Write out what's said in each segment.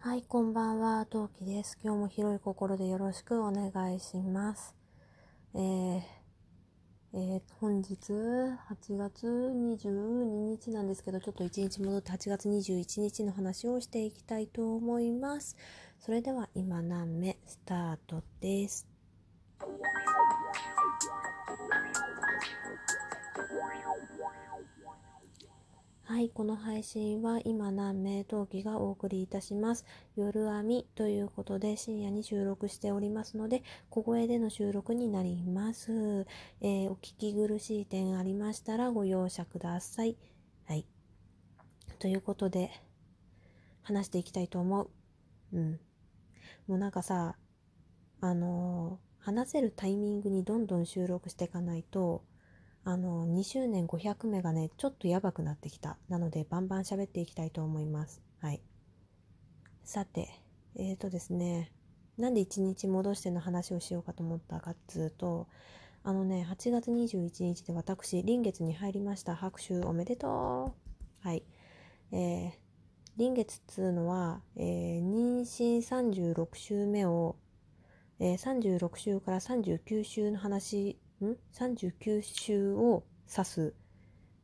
はい、こんばんは、トウキです。今日も広い心でよろしくお願いします。えーえー本日8月22日なんですけど、ちょっと1日戻って8月21日の話をしていきたいと思います。それでは今何目スタートです。はい、この配信は今何名陶器がお送りいたします。夜編みということで深夜に収録しておりますので、小声での収録になります。えーお聞き苦しい点ありましたらご容赦ください。はい。ということで、話していきたいと思う。うん。もうなんかさ、あのー話せるタイミングにどんどん収録していかないと、あの2周年500目がねちょっとやばくなってきた。なのでバンバン喋っていきたいと思います。はい。さてえーとですねなんで1日戻しての話をしようかと思ったかっつうとあのね8月21日で私臨月に入りました。拍手おめでとう。はい。えー、臨月っつうのは、えー妊娠36週目を、えー36週から39週の話ん？39週を指す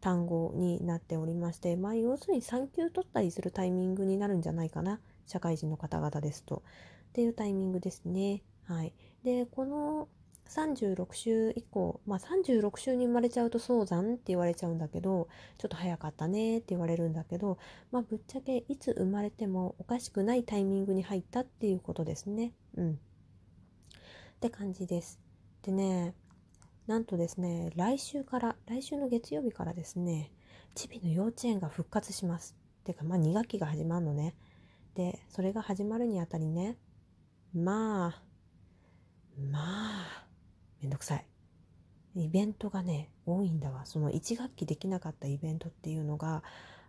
単語になっておりまして、まあ、要するに産休取ったりするタイミングになるんじゃないかな社会人の方々ですと。っていうタイミングですね。はい、でこの36週以降、まあ、36週に生まれちゃうと早産って言われちゃうんだけどちょっと早かったねって言われるんだけど、まあ、ぶっちゃけいつ生まれてもおかしくないタイミングに入ったっていうことですね。うん。って感じです。でねなんとですね、来週から、来週の月曜日からですね、チビの幼稚園が復活します。てか、まあ2学期が始まるのね。で、それが始まるにあたりね、まあ、まあ、めんどくさい。イベントがね、多いんだわ。その1学期できなかったイベントっていうのが、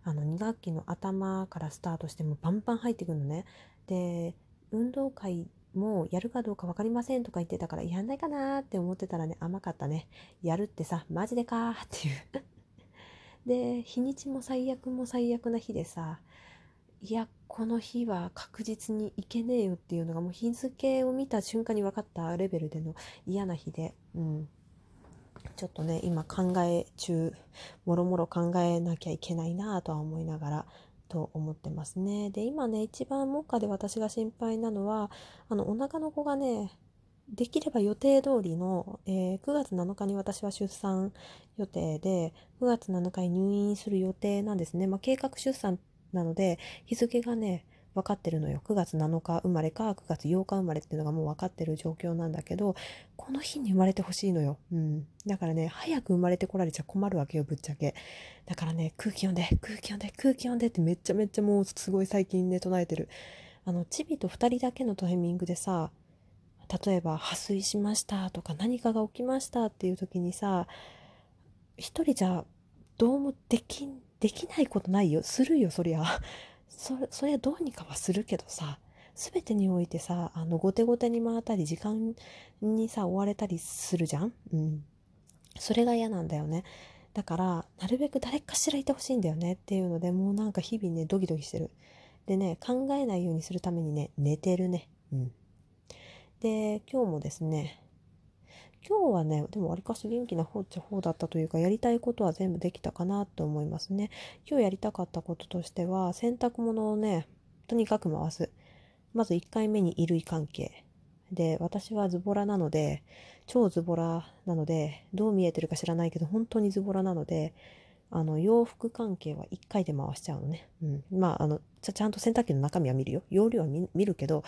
あの2学期の頭からスタートしてもバンバン入ってくるのね。で、運動会もうやるかどうか分かりませんとか言ってたからやんないかなって思ってたらね甘かったね。やるってさマジでかっていう。で日にちも最悪も最悪な日でさいやこの日は確実に行けねえよっていうのがもう日付を見た瞬間に分かったレベルでの嫌な日でうん。ちょっとね今考え中もろもろ考えなきゃいけないなとは思いながらと思ってますね。で今ね一番目下で私が心配なのはあのお腹の子がねできれば予定通りの、えー9月7日に私は出産予定で9月7日に入院する予定なんですね。まあ、計画出産なので日付がね分かってるのよ。9月7日生まれか9月8日生まれっていうのがもう分かってる状況なんだけどこの日に生まれてほしいのよ、うん、だからね早く生まれてこられちゃ困るわけよぶっちゃけ。だからね空気読んで空気読んで空気読んでってめっちゃめっちゃもうすごい最近ね唱えてる。あのチビと2人だけのタイミングでさ例えば破水しましたとか何かが起きましたっていう時にさ一人じゃどうもできできないことないよ。するよそりゃ。それそりゃどうにかはするけどさ全てにおいてさあの後手後手に回ったり時間にさ追われたりするじゃん？うん。それが嫌なんだよね。だからなるべく誰かしらいてほしいんだよね。っていうのでもうなんか日々ねドキドキしてる。でね考えないようにするためにね寝てるね。うん。で今日もですね今日はねでもわりかし元気な方っちゃ方だったというかやりたいことは全部できたかなと思いますね。今日やりたかったこととしては洗濯物をねとにかく回す。まず1回目に衣類関係。で私はズボラなので超ズボラなのでどう見えてるか知らないけど本当にズボラなのであの洋服関係は1回で回しちゃうのね、うん、まああのちゃんと洗濯機の中身は見るよ。容量は見るけど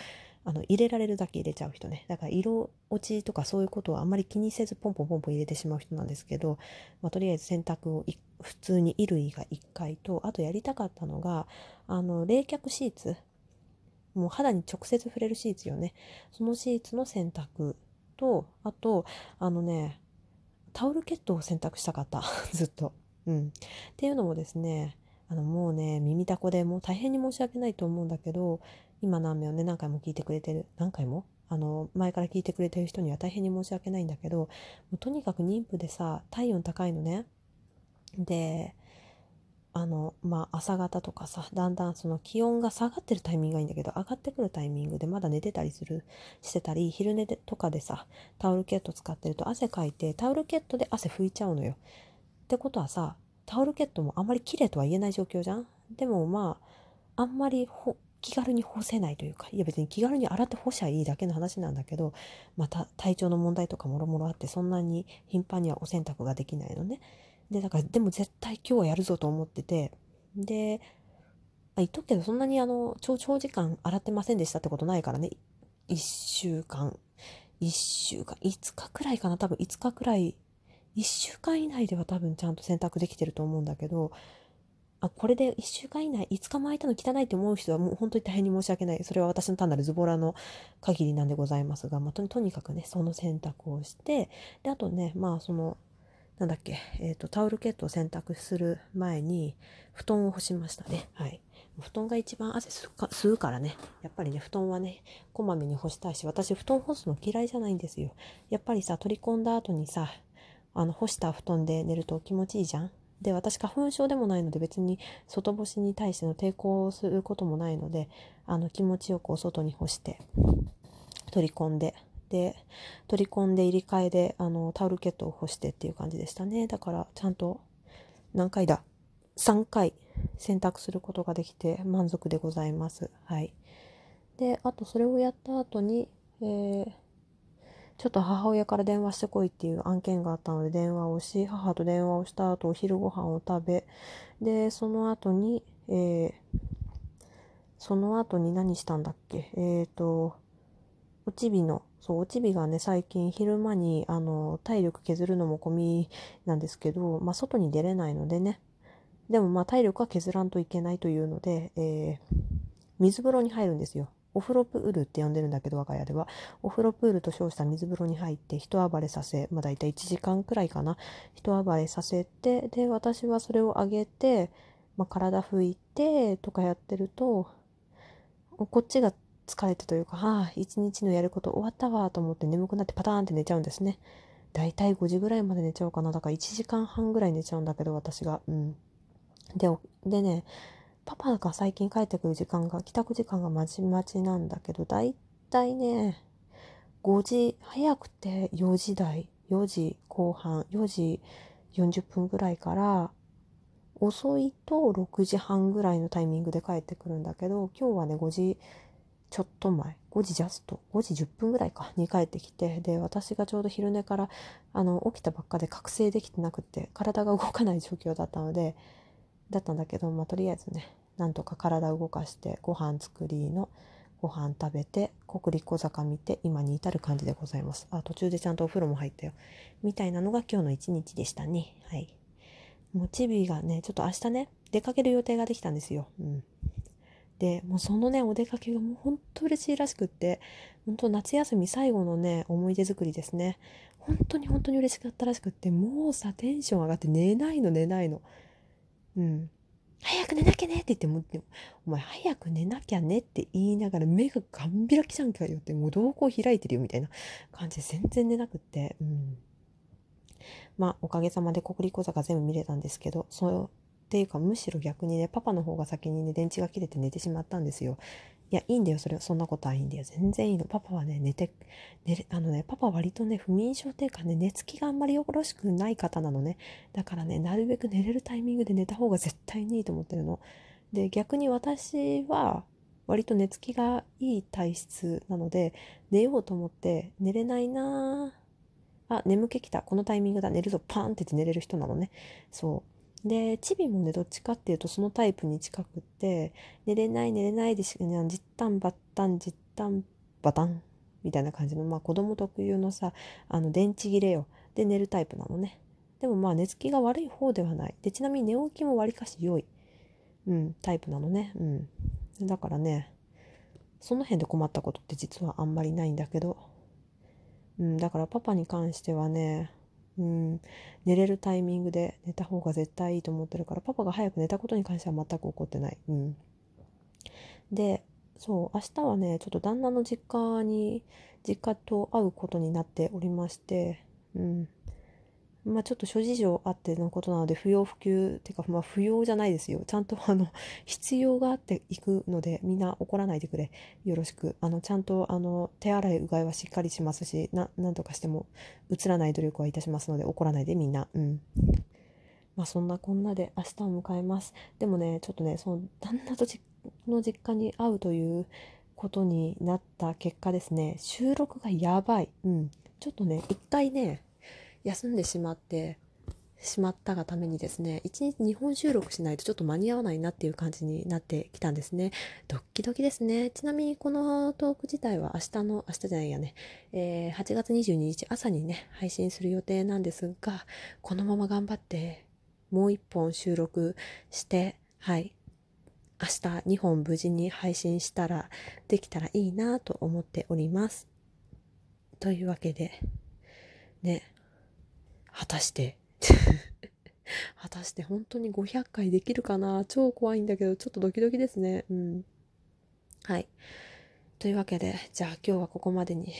あの入れられるだけ入れちゃう人ね。だから色落ちとかそういうことはあんまり気にせずポンポンポンポン入れてしまう人なんですけど、まあ、とりあえず洗濯を普通に衣類が1回とあとやりたかったのがあの冷却シーツもう肌に直接触れるシーツよね。そのシーツの洗濯とあとあのねタオルケットを洗濯したかった。ずっと。うん、っていうのもですねあのもうね耳たこでもう大変に申し訳ないと思うんだけど今何名をね何回も聞いてくれてる。何回も？あの前から聞いてくれてる人には大変に申し訳ないんだけどもうとにかく妊婦でさ体温高いのね。であのまあ朝方とかさだんだんその気温が下がってるタイミングがいいんだけど上がってくるタイミングでまだ寝てたりするしてたり昼寝でとかでさタオルケット使ってると汗かいてタオルケットで汗拭いちゃうのよ。ってことはさタオルケットもあんまり綺麗とは言えない状況じゃん。でもまああんまりほ気軽に干せないというかいや別に気軽に洗って干しゃいいだけの話なんだけどまた体調の問題とかもろもろあってそんなに頻繁にはお洗濯ができないのね。でだからでも絶対今日はやるぞと思っててで言っとくけどそんなにあの長長時間洗ってませんでしたってことないからね。1週間1週間5日くらいかな？多分5日くらい。1週間以内では多分ちゃんと洗濯できてると思うんだけどあこれで1週間以内5日も空いたの汚いって思う人はもう本当に大変に申し訳ないそれは私の単なるズボラの限りなんでございますが、まあ、とにかくねその洗濯をしてであとねまあそのなんだっけ、えーと、タオルケットを洗濯する前に布団を干しましたね。はい。布団が一番汗吸うからね。やっぱりね、布団はね、こまめに干したいし、私布団干すの嫌いじゃないんですよ。やっぱりさ、取り込んだ後にさ、あの、干した布団で寝ると気持ちいいじゃん。で、私花粉症でもないので別に外干しに対しての抵抗をすることもないので、あの、気持ちよくお外に干して、取り込んで、で取り込んで入り替えであのタオルケットを干してっていう感じでしたね。だからちゃんと何回だ？3回洗濯することができて満足でございます。はい。であとそれをやった後に、えー、ちょっと母親から電話してこいっていう案件があったので電話をし母と電話をした後お昼ご飯を食べでその後に、えー、その後に何したんだっけ？えっ、ー、とおちびのそう、おちびがね、最近昼間に、あの、体力削るのも込みなんですけど、まあ、外に出れないのでね。でも、まあ、体力は削らんといけないというので、えー、水風呂に入るんですよ。お風呂プールって呼んでるんだけど、我が家では。お風呂プールと称した水風呂に入って、一暴れさせ、まあ、大体1時間くらいかな。一暴れさせて、で、私はそれをあげて、まあ、体拭いて、とかやってると、こっちが疲れてというか、はあ、一日のやること終わったわと思って眠くなってパターンって寝ちゃうんですね。だいたい5時ぐらいまで寝ちゃうかな。だから1時間半ぐらい寝ちゃうんだけど、私が。うん。で、でね、パパが最近帰ってくる時間が、帰宅時間がまちまちなんだけど、だいたいね、5時、早くて4時台、4時後半、4時40分ぐらいから、遅いと6時半ぐらいのタイミングで帰ってくるんだけど、今日はね、5時ちょっと前5時ジャスト5時10分ぐらいかに帰ってきてで私がちょうど昼寝からあの起きたばっかで覚醒できてなくて体が動かない状況だったのでだったんだけど、まあ、とりあえずねなんとか体を動かしてご飯作りのご飯食べて国立小坂見て今に至る感じでございます。あ途中でちゃんとお風呂も入ったよ。みたいなのが今日の一日でしたね。はい。もちびがねちょっと明日ね出かける予定ができたんですよ。うん。でもうそのねお出かけがもうほんと嬉しいらしくって本当夏休み最後のね思い出作りですね。本当に本当に嬉しかったらしくってもうさテンション上がって寝ないの寝ないの。うん。早く寝なきゃねって言ってもお前早く寝なきゃねって言いながら目がガン開きじゃんかよってもう瞳孔開いてるよみたいな感じで全然寝なくって。うん。まあおかげさまで国立小坂全部見れたんですけどそっていうかむしろ逆にねパパの方が先にね電池が切れて寝てしまったんですよ。いやいいんだよそれは。そんなことはいいんだよ。全然いいの。パパはね寝て寝あのねパパ割とね不眠症っていうかね寝つきがあんまりよろしくない方なのね。だからねなるべく寝れるタイミングで寝た方が絶対にいいと思ってるの。で逆に私は割と寝つきがいい体質なので寝ようと思って寝れないなあ眠気きた。このタイミングだ。寝るぞ。パーンって寝れる人なのね。そう。でチビもねどっちかっていうとそのタイプに近くって寝れない寝れないでしじったんばったんじったんバタンみたいな感じのまあ子供特有のさあの電池切れよ。で寝るタイプなのね。でもまあ寝つきが悪い方ではない。でちなみに寝起きもわりかし良い、うん、タイプなのね。うん。だからねその辺で困ったことって実はあんまりないんだけど。うんだからパパに関してはねうん、寝れるタイミングで寝た方が絶対いいと思ってるからパパが早く寝たことに関しては全く怒ってない。うん、でそう明日はねちょっと旦那の実家に実家と会うことになっておりまして、うん、まあ、ちょっと諸事情あってのことなので不要不急っていうか、まあ、不要じゃないですよ。ちゃんとあの 必要があっていくのでみんな怒らないでくれ。よろしく。あのちゃんとあの手洗いうがいはしっかりしますしな何とかしても映らない努力はいたしますので怒らないでみんな。うん。まあそんなこんなで明日を迎えます。でもねちょっとねその旦那との実家に会うということになった結果ですね。収録がやばい。うん。ちょっとね一回ね休んでしまってしまったがためにですね1日2本収録しないとちょっと間に合わないなっていう感じになってきたんですね。ドッキドキですね。ちなみにこのトーク自体は明日の明日じゃないやね、えー、8月22日朝にね配信する予定なんですがこのまま頑張ってもう1本収録してはい。明日2本無事に配信したらできたらいいなと思っております。というわけでね。果たして 果たして本当に500回できるかな？超怖いんだけど、ちょっとドキドキですね。うん。はい。というわけで、じゃあ今日はここまでに、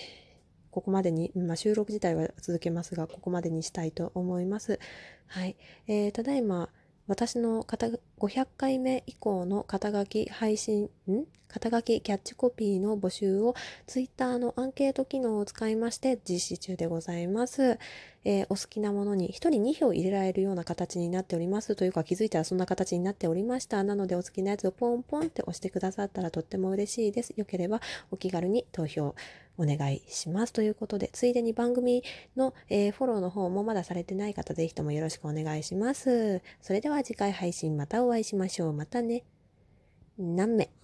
ここまでに、まあ、収録自体は続けますが、ここまでにしたいと思います。はい。えー、ただいま、私の肩500回目以降の肩書き配信、ん？肩書きキャッチコピーの募集を Twitter のアンケート機能を使いまして実施中でございます。えー、お好きなものに1人2票入れられるような形になっております。というか気づいたらそんな形になっておりました。なのでお好きなやつをポンポンって押してくださったらとっても嬉しいです。よければお気軽に投票お願いします。ということで、ついでに番組の、えー、フォローの方もまだされてない方、ぜひともよろしくお願いします。それでは次回配信またお会いしましょう。またね。何名？